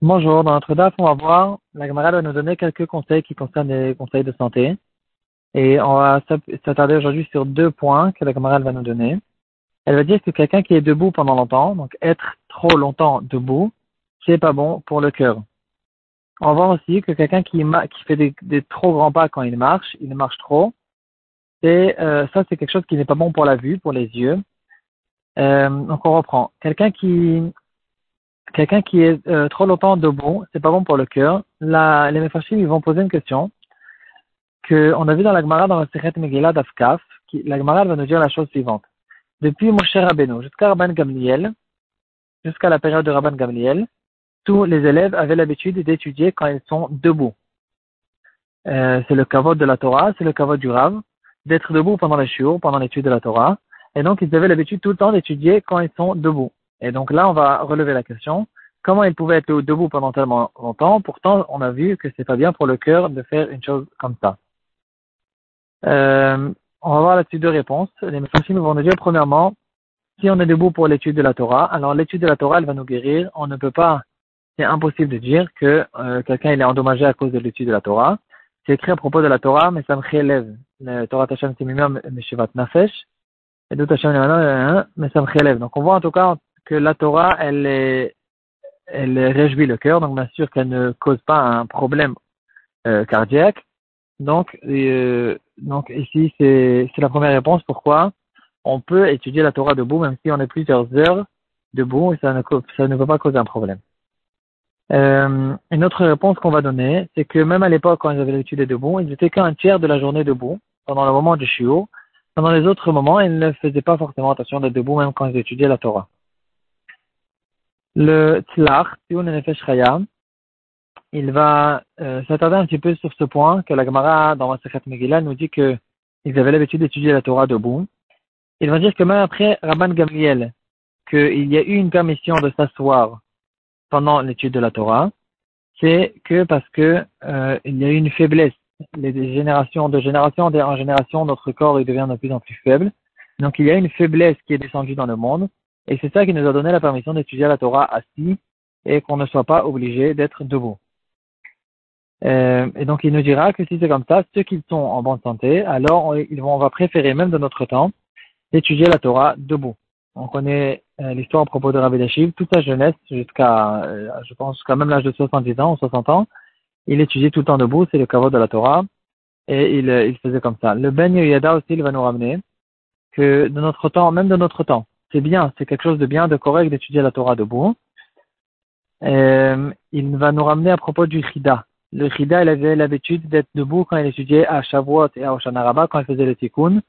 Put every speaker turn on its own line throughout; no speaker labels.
Bonjour, dans notre DAF, on va voir, la camarade va nous donner quelques conseils qui concernent les conseils de santé. Et on va s'attarder aujourd'hui sur deux points que la camarade va nous donner. Elle va dire que quelqu'un qui est debout pendant longtemps, donc être trop longtemps debout, c'est pas bon pour le cœur. On va voir aussi que quelqu'un qui, qui fait des, trop grands pas quand il marche, il marche trop, et euh, ça c'est quelque chose qui n'est pas bon pour la vue, pour les yeux. Euh, donc on reprend. Quelqu'un qui quelqu'un qui est euh, trop longtemps debout, c'est pas bon pour le cœur. Là, les Mephashim, ils vont poser une question que on a vu dans la Gemara dans la Sechet Megillah d'Afkaf. La Gemara va nous dire la chose suivante. Depuis Moshe Rabbeinu jusqu'à Rabban Gamliel, jusqu'à la période de Rabban Gamliel, tous les élèves avaient l'habitude d'étudier quand ils sont debout. Euh, c'est le kavod de la Torah, c'est le kavod du Rav, d'être debout pendant les shiur, pendant l'étude de la Torah. Et donc, ils avaient l'habitude tout le temps d'étudier quand ils sont debout. Et donc là, on va relever la question. Comment ils pouvaient être debout pendant tellement longtemps? Pourtant, on a vu que c'est pas bien pour le cœur de faire une chose comme ça. Euh, on va voir là-dessus deux réponses. Les médecins vont nous dire, premièrement, si on est debout pour l'étude de la Torah, alors l'étude de la Torah, elle va nous guérir. On ne peut pas, c'est impossible de dire que euh, quelqu'un il est endommagé à cause de l'étude de la Torah. C'est écrit à propos de la Torah, mais ça me relève. Le Torah Tachem Timimim Meshivat Nafesh. Donc on voit en tout cas que la Torah, elle elle réjouit le cœur, donc bien sûr qu'elle ne cause pas un problème euh, cardiaque. Donc, euh, ici, c'est la première réponse. Pourquoi? On peut étudier la Torah debout, même si on est plusieurs heures debout, et ça ne, ça peut pas causer un problème. Euh, une autre réponse qu'on va donner, c'est que même à l'époque, quand ils avaient étudié debout, ils étaient qu'un tiers de la journée debout, pendant le moment du chiot, pendant les autres moments, ils ne faisaient pas forcément attention d'être debout, même quand ils étudiaient la Torah. Le Tlach, il va euh, s'attarder un petit peu sur ce point que la Gemara dans Masachat Megillah nous dit que ils avaient l'habitude d'étudier la Torah debout. Il va dire que même après Rabban Gamliel, qu'il y a eu une permission de s'asseoir pendant l'étude de la Torah, c'est que parce que euh, il y a eu une faiblesse les générations de génération en génération, notre corps il devient de plus en plus faible. Donc il y a une faiblesse qui est descendue dans le monde, et c'est ça qui nous a donné la permission d'étudier la Torah assis et qu'on ne soit pas obligé d'être debout. Euh, et donc il nous dira que si c'est comme ça, ceux qui sont en bonne santé, alors on, ils vont, on va préférer même de notre temps d'étudier la Torah debout. On connaît euh, l'histoire à propos de Rabbi Dashiv, toute sa jeunesse, jusqu'à, euh, je pense, quand même l'âge de 70 ans ou 60 ans, il étudiait tout le temps debout, c'est le caveau de la Torah, et il, il faisait comme ça. Le Ben Yada aussi, il va nous ramener que de notre temps, même de notre temps, c'est bien, c'est quelque chose de bien, de correct d'étudier la Torah debout. Euh, il va nous ramener à propos du Chida. Le Chida, il avait l'habitude d'être debout quand il étudiait à Shavuot et à Oshanaraba, quand il faisait le Tikkun,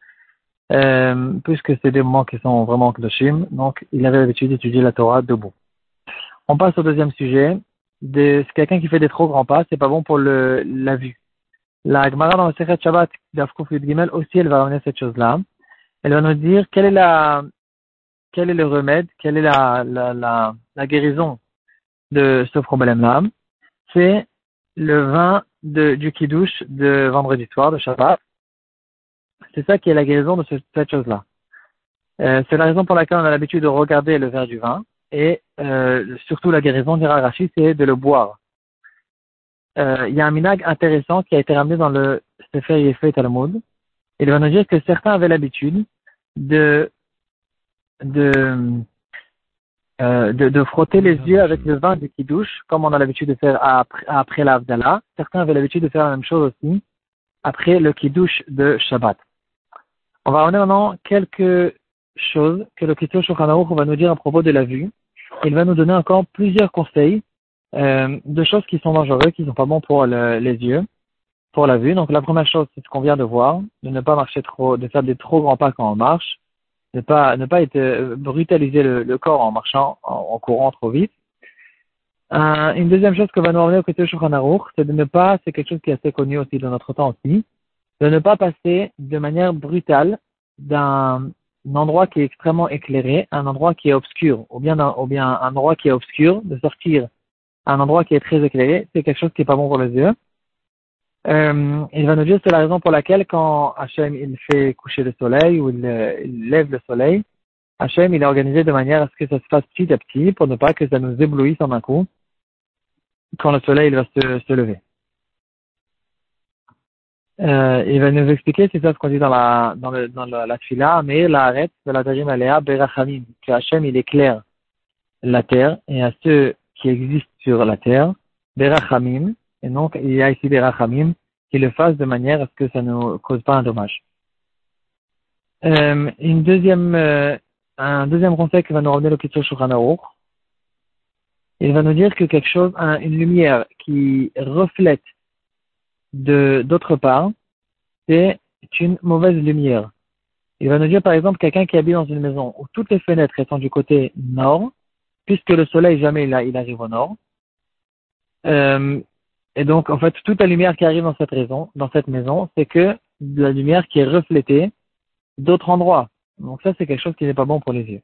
euh, puisque c'est des moments qui sont vraiment Kedoshim, donc il avait l'habitude d'étudier la Torah debout. On passe au deuxième sujet, de quelqu'un qui fait des trop grands pas, c'est pas bon pour le, la vue. La Gemara dans le Secret Shabbat d'Afkouf Gimel aussi, elle va ramener cette chose-là. Elle va nous dire quel est la, quel est le remède, quelle est la, la, la, la guérison de ce problème-là. C'est le vin de, du kiddush de vendredi soir, de Shabbat. C'est ça qui est la guérison de cette chose-là. Euh, c'est la raison pour laquelle on a l'habitude de regarder le verre du vin et euh, surtout la guérison d'Irarashi, c'est de le boire. Euh, il y a un minag intéressant qui a été ramené dans le Sefer Yefet Talmud. Il va nous dire que certains avaient l'habitude de de, euh, de, frotter les yeux avec le vin du kiddush, comme on a l'habitude de faire après, après l'Avdallah. Certains avaient l'habitude de faire la même chose aussi après le kiddush de Shabbat. On va revenir maintenant quelques choses que le Shulchan va nous dire à propos de la vue il va nous donner encore plusieurs conseils euh, de choses qui sont dangereuses, qui ne sont pas bons pour les yeux, pour la vue. Donc la première chose, c'est ce qu'on vient de voir, de ne pas marcher trop, de faire des trop grands pas quand on marche, ne pas ne pas être euh, brutaliser le, corps en marchant, en, courant trop vite. Euh, une deuxième chose que va nous ramener au côté de c'est de ne pas, c'est quelque chose qui est assez connu aussi dans notre temps aussi, de ne pas passer de manière brutale d'un un endroit qui est extrêmement éclairé, un endroit qui est obscur, ou bien un, ou bien un endroit qui est obscur, de sortir un endroit qui est très éclairé, c'est quelque chose qui est pas bon pour les yeux. Euh, il va nous dire c'est la raison pour laquelle quand Hachem il fait coucher le soleil ou il, lève le soleil, Hachem, il a organisé de manière à ce que ça se fasse petit à petit pour ne pas que ça nous éblouisse en un coup quand le soleil il va se, se lever. Euh, il va nous expliquer, c'est ça ce qu'on dit dans la, dans le, dans la, la tfila, mais la arrête de la Tajim Alea Berachamim, que Hachem il éclaire la terre et à ceux qui existent sur la terre, Berachamim, et donc il y a ici Berachamim, qui le fassent de manière à ce que ça ne cause pas un dommage. Euh, euh, un deuxième conseil qui va nous revenir Kitso Shulchan il va nous dire que quelque chose, une lumière qui reflète de d'autre part, c'est une mauvaise lumière. Il va nous dire par exemple quelqu'un qui habite dans une maison où toutes les fenêtres sont du côté nord, puisque le soleil jamais il, il arrive au nord. Euh, et donc en fait toute la lumière qui arrive dans cette maison, dans cette maison, c'est que de la lumière qui est reflétée d'autres endroits. Donc ça c'est quelque chose qui n'est pas bon pour les yeux.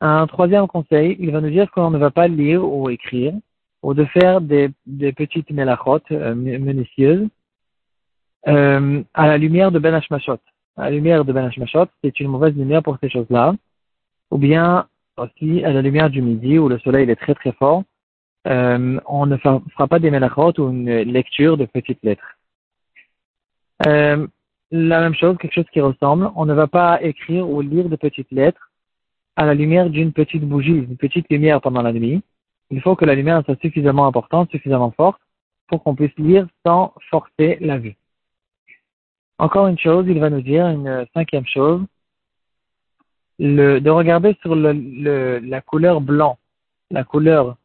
Un troisième conseil, il va nous dire qu'on ne va pas lire ou écrire ou de faire des, des petites mélachot euh, minutieuses euh, à la lumière de Ben Hashmashot. À la lumière de Ben Hashmashot, c'est une mauvaise lumière pour ces choses-là. Ou bien aussi à la lumière du midi où le soleil est très très fort, euh, on ne fera pas des melachot ou une lecture de petites lettres. Euh, la même chose, quelque chose qui ressemble, on ne va pas écrire ou lire de petites lettres à la lumière d'une petite bougie, une petite lumière pendant la nuit il faut que la lumière soit suffisamment importante, suffisamment forte, pour qu'on puisse lire sans forcer la vue. Encore une chose, il va nous dire, une cinquième chose, de regarder sur le, le, la couleur blanc. La couleur,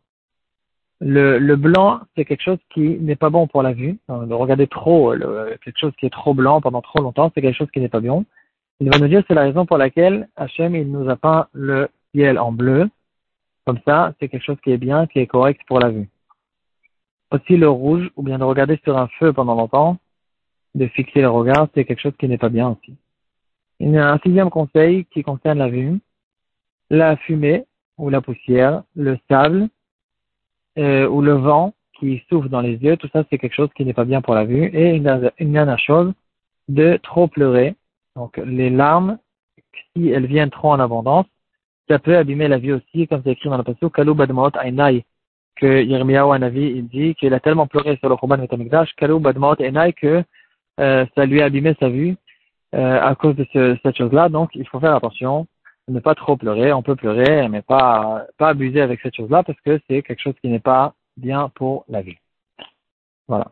le, blanc, c'est quelque chose qui n'est pas bon pour la vue. De regarder trop, quelque chose qui est trop blanc pendant trop longtemps, c'est quelque chose qui n'est pas bon. Il va nous dire, c'est la raison pour laquelle Hachem, il nous a peint le ciel en bleu, comme ça, c'est quelque chose qui est bien, qui est correct pour la vue. Aussi, le rouge, ou bien de regarder sur un feu pendant longtemps, de fixer le regard, c'est quelque chose qui n'est pas bien aussi. Il y a un sixième conseil qui concerne la vue. La fumée, ou la poussière, le sable, euh, ou le vent qui souffle dans les yeux, tout ça c'est quelque chose qui n'est pas bien pour la vue. Et une, une dernière chose, de trop pleurer. Donc les larmes, si elles viennent trop en abondance, ça peut abîmer la vie aussi, comme c'est écrit dans le passage, Kalou Badmaot Ainai, que Yirmiyahu Anavi, il dit qu'il a tellement pleuré sur le Khurban Metamikdash, Kalou Badmaot Ainai, que euh, ça lui a abîmé sa vue euh, à cause de ce, cette chose-là. Donc, il faut faire attention, ne pas trop pleurer. On peut pleurer, mais pas, pas abuser avec cette chose-là, parce que c'est quelque chose qui n'est pas bien pour la vie. Voilà.